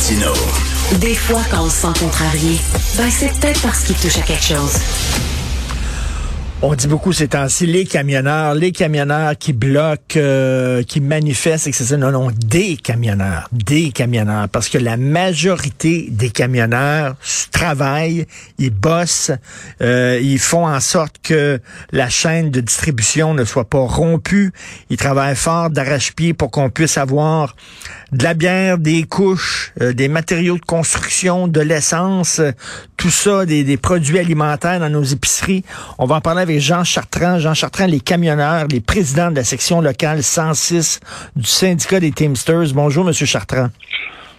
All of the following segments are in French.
Martino. Des fois, quand on se sent contrarié, ben c'est peut-être parce qu'il touche à quelque chose. On dit beaucoup ces temps-ci, les camionneurs, les camionneurs qui bloquent, euh, qui manifestent, etc. Non, non, des camionneurs, des camionneurs, parce que la majorité des camionneurs travaillent, ils bossent, euh, ils font en sorte que la chaîne de distribution ne soit pas rompue. Ils travaillent fort d'arrache-pied pour qu'on puisse avoir de la bière, des couches, euh, des matériaux de construction, de l'essence, tout ça, des, des produits alimentaires dans nos épiceries. On va en parler avec Jean Chartrand. Jean Chartrand, les camionneurs, les présidents de la section locale 106 du syndicat des Teamsters. Bonjour, Monsieur Chartrand.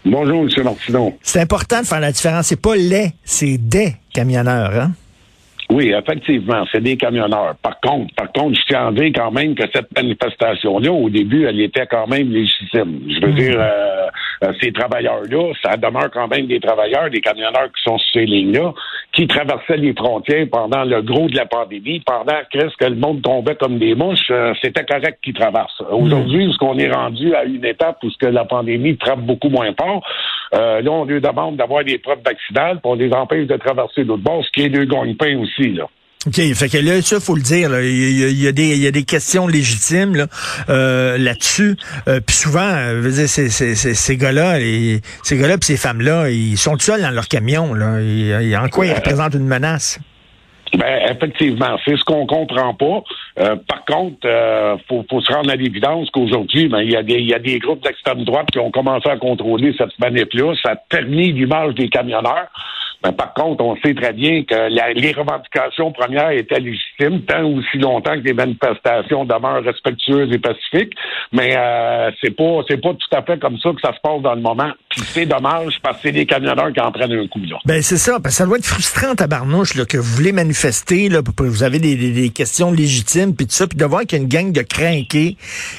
Bonjour, M. Martineau. C'est important de faire la différence. C'est pas les, c'est des camionneurs, hein? Oui, effectivement, c'est des camionneurs. Par contre, par contre, je tiens à dire quand même que cette manifestation-là, au début, elle était quand même légitime. Je veux mmh. dire, euh, euh, ces travailleurs-là, ça demeure quand même des travailleurs, des camionneurs qui sont sur ces lignes-là, qui traversaient les frontières pendant le gros de la pandémie, pendant que le monde tombait comme des mouches, euh, c'était correct qu'ils traversent. Aujourd'hui, ce qu'on est rendu à une étape où ce que la pandémie frappe beaucoup moins fort, là, on lui demande d'avoir des preuves vaccinales, puis on les empêche de traverser l'autre bord, ce qui est deux gagne-pain aussi. OK, fait que là, ça, faut le dire, il, y a, des, il y a des questions légitimes là, euh, là-dessus. Euh, puis souvent, euh, dire, ces, ces, ces gars-là, ces gars-là puis ces femmes-là, ils sont seuls dans leur camion. Là. en quoi ils représentent une menace? Ben, effectivement, c'est ce qu'on comprend pas. par contre, euh, faut, faut, se rendre à l'évidence qu'aujourd'hui, ben, il y, a des, y a des groupes d'extrême droite qui ont commencé à contrôler cette manip-là. Ça termine l'image des camionneurs. Ben, par contre, on sait très bien que les revendications premières étaient légitimes tant aussi longtemps que les manifestations demeurent respectueuses et pacifiques. Mais euh, c'est pas c'est pas tout à fait comme ça que ça se passe dans le moment. C'est dommage parce que c'est les camionneurs qui en un coup là. Ben c'est ça, parce que ça doit être frustrant à Barnouche là, que vous voulez manifester là, vous avez des, des, questions légitimes puis tout ça, puis de voir qu'il y a une gang de crinqués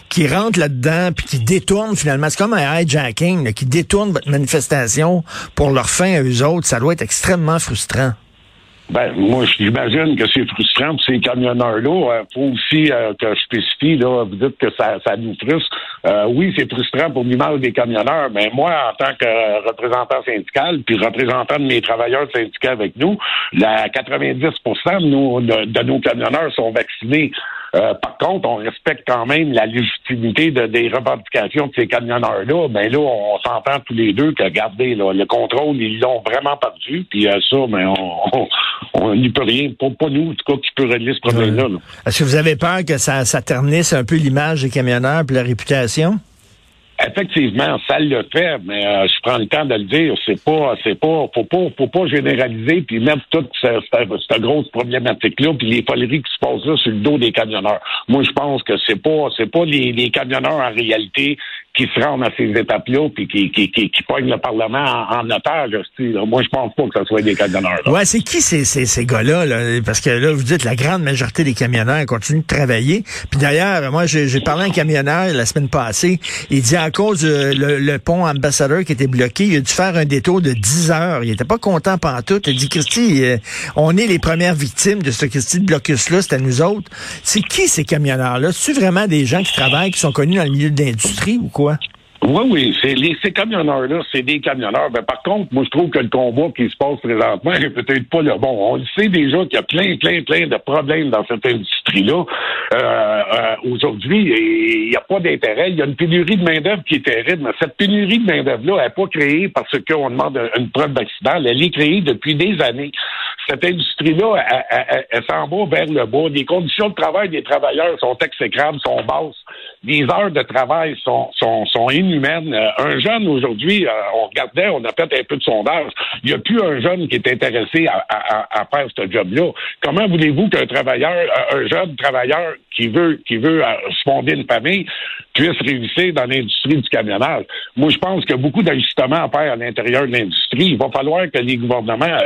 qui rentre là-dedans puis qui détournent finalement. C'est comme un hijacking qui détourne votre manifestation pour leur fin à eux autres. Ça doit être extrêmement frustrant. Ben, moi, j'imagine que c'est frustrant pour ces camionneurs-là. Il euh, faut aussi euh, que je spécifie, là, vous dites que ça, ça nous frustre. Euh, oui, c'est frustrant pour l'image des camionneurs, mais moi, en tant que représentant syndical, puis représentant de mes travailleurs syndiqués avec nous, la 90 de, nos, de nos camionneurs sont vaccinés. Euh, par contre, on respecte quand même la légitimité de, des revendications de ces camionneurs-là. Mais ben là, on, s'entend tous les deux que, regardez, là, le contrôle, ils l'ont vraiment perdu. Puis euh, ça, mais ben, on n'y peut rien. Pas, pas nous, en tout cas, qui peut régler ce problème-là. Est-ce que vous avez peur que ça, ça ternisse un peu l'image des camionneurs et la réputation? Effectivement, ça le fait, mais euh, je prends le temps de le dire. C'est pas, c'est pas, faut pas, faut pas généraliser puis mettre toute cette, grosse problématique-là puis les foleries qui se passent là sur le dos des camionneurs. Moi, je pense que c'est pas, c'est pas les, les camionneurs en réalité qui se rendent à ces étapes-là puis qui, qui, qui, qui pognent le Parlement en, en otage. Moi, je pense pas que ce soit des camionneurs. Ouais, c'est qui ces, ces, ces gars-là? Là? Parce que là, vous dites la grande majorité des camionneurs continuent de travailler. Puis d'ailleurs, moi, j'ai parlé à un camionneur la semaine passée. Il dit à cause du le, pont ambassadeur qui était bloqué, il a dû faire un détour de 10 heures. Il était pas content pendant tout. Il dit, Christy, euh, on est les premières victimes de ce Christy de blocus-là, à nous autres. C'est qui ces camionneurs-là? C'est vraiment des gens qui travaillent, qui sont connus dans le milieu de l'industrie ou quoi? Oui, oui, c'est les, ces camionneurs-là, c'est des camionneurs. Ben, par contre, moi, je trouve que le combat qui se passe présentement est peut-être pas le bon. On le sait déjà qu'il y a plein, plein, plein de problèmes dans cette industrie-là. Euh, euh, Aujourd'hui, il n'y a pas d'intérêt. Il y a une pénurie de main-d'œuvre qui est terrible, cette pénurie de main-d'œuvre-là n'est pas créée parce qu'on demande une preuve d'accident. Elle est créée depuis des années. Cette industrie-là, elle, s'en va vers le bas. Les conditions de travail des travailleurs sont exécrables, sont basses les heures de travail sont, inhumaines. Euh, un jeune aujourd'hui, on regardait, on a fait un peu de sondage, il n'y a plus un jeune qui est intéressé à, à, faire ce job-là. Comment voulez-vous qu'un travailleur, un jeune travailleur qui veut qui veut se fonder une famille puisse réussir dans l'industrie du camionnage? Moi, je pense a beaucoup d'ajustements à faire à l'intérieur de l'industrie. Il va falloir que les gouvernements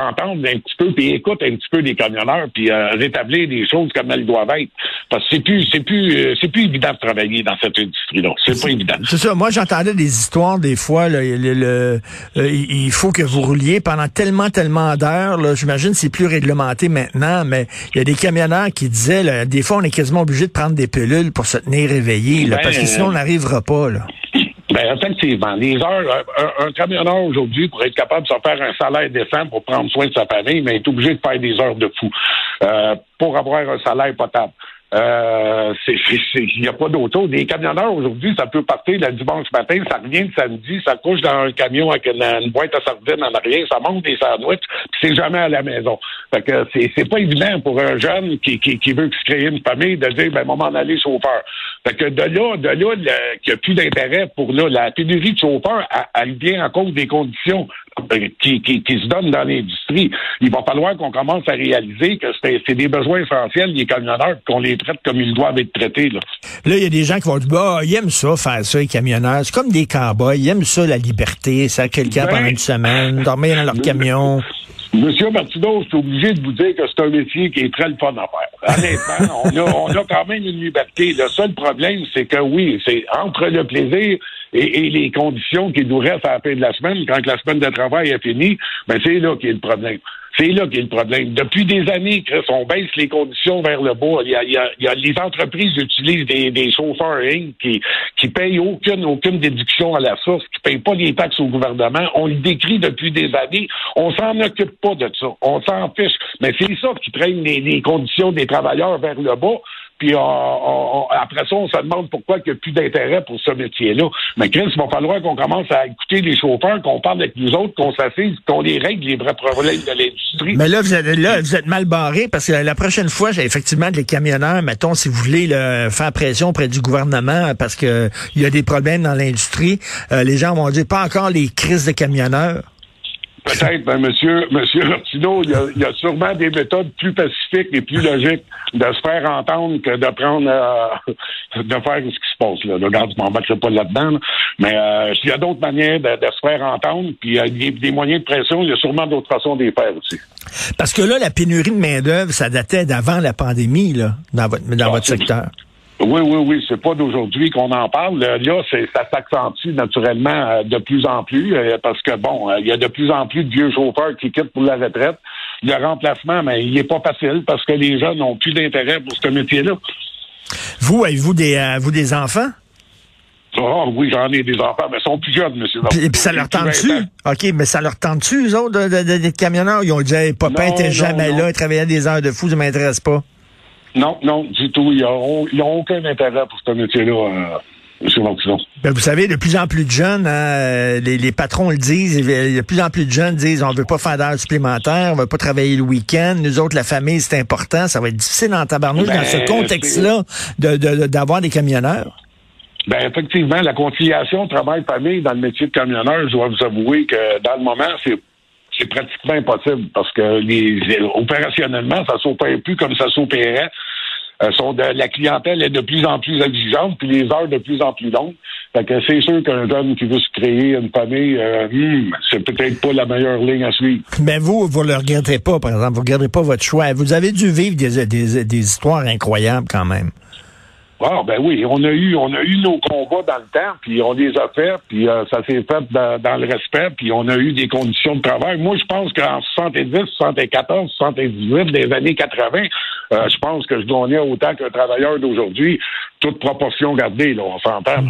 entendent un petit peu, puis écoutent un petit peu les camionneurs, puis rétablir les choses comme elles doivent être. Parce que c'est plus c'est plus c'est plus évident de travailler dans cette industrie-là. C'est pas évident. C'est ça. Moi, j'entendais des histoires des fois. Là, le, euh, il faut que vous rouliez pendant tellement, tellement d'heures. J'imagine c'est plus réglementé maintenant, mais il y a des camionneurs qui disaient, là, des fois, on est quasiment obligé de prendre des pilules pour se tenir éveillé, là, parce que sinon, on n'arrivera pas. Là. Ben, effectivement. Les heures, un, un camionneur aujourd'hui, pour être capable de se faire un salaire décent pour prendre soin de sa famille, mais est obligé de faire des heures de fou euh, pour avoir un salaire potable. Euh, il n'y a pas d'auto. Des camionneurs aujourd'hui, ça peut partir le dimanche matin, ça revient le samedi, ça couche dans un camion avec une, boîte à sardines en arrière, ça monte des sandwichs, puis c'est jamais à la maison. Fait que c'est pas évident pour un jeune qui, qui, qui veut se créer une famille de dire ben moment aller chauffeur. Fait que de là, de là, qu'il n'y a plus d'intérêt pour là, la pénurie de chauffeurs, elle vient en cause des conditions qui, qui, qui, se donnent dans l'industrie. Il va falloir qu'on commence à réaliser que c'est des besoins essentiels, les camionneurs, qu'on les traite comme ils doivent être traités. Là, là il y a des gens qui vont dire, bah, ils aiment ça, faire ça, les camionneurs. C'est comme des cowboys. Ils aiment ça, la liberté, ça quelqu'un ben, pendant une semaine, dormir dans leur camion. Monsieur Martineau, je suis obligé de vous dire que c'est un métier qui est très le fun à faire. Honnêtement, on, a, on a quand même une liberté. Le seul problème, c'est que oui, c'est entre le plaisir et, les conditions qui nous restent à la fin de la semaine, quand la semaine de travail est finie, ben c'est là qu'il y a le problème. C'est là qu'il y a le problème. Depuis des années, Chris, on baisse les conditions vers le bas. Il y a, il y a, les entreprises utilisent des, des chauffeurs hein, qui qui payent aucune aucune déduction à la source, qui payent pas les taxes au gouvernement. On le décrit depuis des années. On s'en occupe pas de ça. On s'en fiche. Mais c'est ça qui traîne les, les conditions des travailleurs vers le bas. Puis après ça, on se demande pourquoi il n'y a plus d'intérêt pour ce métier-là. Mais Chris, il va falloir qu'on commence à écouter les chauffeurs, qu'on parle avec nous autres, qu'on s'assise, qu'on les règle les vrais problèmes de l'industrie. Mais là, vous êtes, vous êtes mal barré parce que la prochaine fois, j'ai effectivement les camionneurs, mettons, si vous voulez faire pression auprès du gouvernement parce que il y a des problèmes dans l'industrie, euh, les gens vont dire pas encore les crises de camionneurs. Peut-être, ben, monsieur, monsieur Martineau, il y, a, sûrement des méthodes plus pacifiques et plus logiques de se faire entendre que de prendre, euh, de faire ce qui se passe, là. Regarde, je m'embarque pas là-dedans, mais euh, il y a d'autres manières de, se faire entendre, puis il y a des, moyens de pression, il y a sûrement d'autres façons de les faire aussi. Parce que là, la pénurie de main-d'œuvre, ça datait d'avant la pandémie, là, dans votre, dans ah, votre secteur. Oui, oui, oui, c'est pas d'aujourd'hui qu'on en parle. Là, ça s'accentue naturellement euh, de plus en plus euh, parce que bon, euh, il y a de plus en plus de vieux chauffeurs qui quittent pour la retraite. Le remplacement, mais il est pas facile parce que les jeunes n'ont plus d'intérêt pour ce métier-là. Vous, avez-vous des, vous des enfants? Oh, oui, j'en ai des enfants, mais ils sont plus jeunes, monsieur. Et puis ça leur tente-tu? OK, mais ça leur tente-tu, eux autres, d'être camionneurs? Ils ont dit, hey, papa n'était jamais là, il travaillait des heures de fou, ça m'intéresse pas. Non, non, du tout. Ils n'ont aucun intérêt pour ce métier-là. Euh, ben, vous savez, de plus en plus de jeunes, hein, les, patrons le disent, de plus en plus de jeunes disent on veut pas faire d'heures supplémentaires, on veut pas travailler le week-end. Nous autres, la famille, c'est important. Ça va être difficile en tabarnouche dans ce ben, contexte-là d'avoir des camionneurs. Ben effectivement, la conciliation travail-famille dans le métier de camionneur, je dois vous avouer que dans le moment, c'est c'est pratiquement impossible parce que les, opérationnellement, ça s'opère plus comme ça s'opérait. Euh, sont de, la clientèle est de plus en plus exigeante, puis les heures de plus en plus longues. Fait que c'est sûr qu'un jeune qui veut se créer une famille, euh, hmm, c'est peut-être pas la meilleure ligne à suivre. Mais vous, vous le regrettez pas, par exemple, vous ne regrettez pas votre choix. Vous avez dû vivre des, des, des histoires incroyables quand même. Ah ben oui, on a eu on a eu nos combats dans le temps, puis on les a faits, puis euh, ça s'est fait dans, le respect, puis on a eu des conditions de travail. Moi, je pense qu'en 70, 74, 78, des années 80, euh, je pense que je donnais autant qu'un travailleur d'aujourd'hui, toute proportion gardée, là, on s'entend.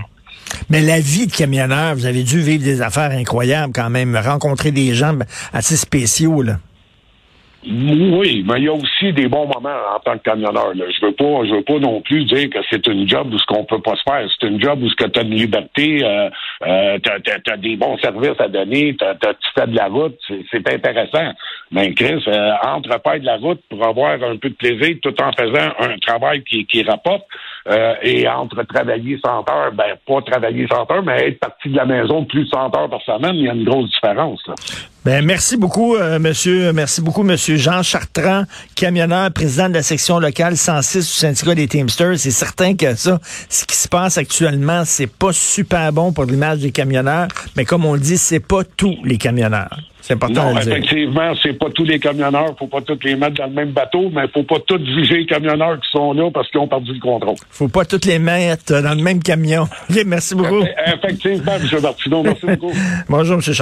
Mais la vie de camionneur, vous avez dû vivre des affaires incroyables quand même, rencontrer des gens assez spéciaux, là. Oui, mais il y a aussi des bons moments en tant que camionneur. Là. Je veux pas, je veux pas non plus dire que c'est une job où ce qu'on peut pas se faire. C'est une job où ce que tu as une liberté, euh, euh, tu as, des bons services à donner, tu fais de la route, c'est intéressant. Mais Chris, euh, entre faire de la route pour avoir un peu de plaisir tout en faisant un travail qui, qui rapporte, euh, et entre travailler 100 heures, ben pas travailler 100 heures, mais être parti de la maison plus de 100 heures par semaine, il y a une grosse différence. Là. Ben, merci beaucoup, euh, monsieur. Merci beaucoup, monsieur Jean Chartrand, camionneur, président de la section locale 106 du syndicat des Teamsters. C'est certain que ça, ce qui se passe actuellement, c'est pas super bon pour l'image des camionneurs, mais comme on le dit, c'est pas tous les camionneurs. C'est important non, effectivement, c'est pas tous les camionneurs. Faut pas tous les mettre dans le même bateau, mais faut pas tous juger les camionneurs qui sont là parce qu'ils ont perdu le contrôle. Faut pas tous les mettre dans le même camion. merci beaucoup. Effectivement, M. Martineau. Merci beaucoup. Bonjour, M. Chartrand.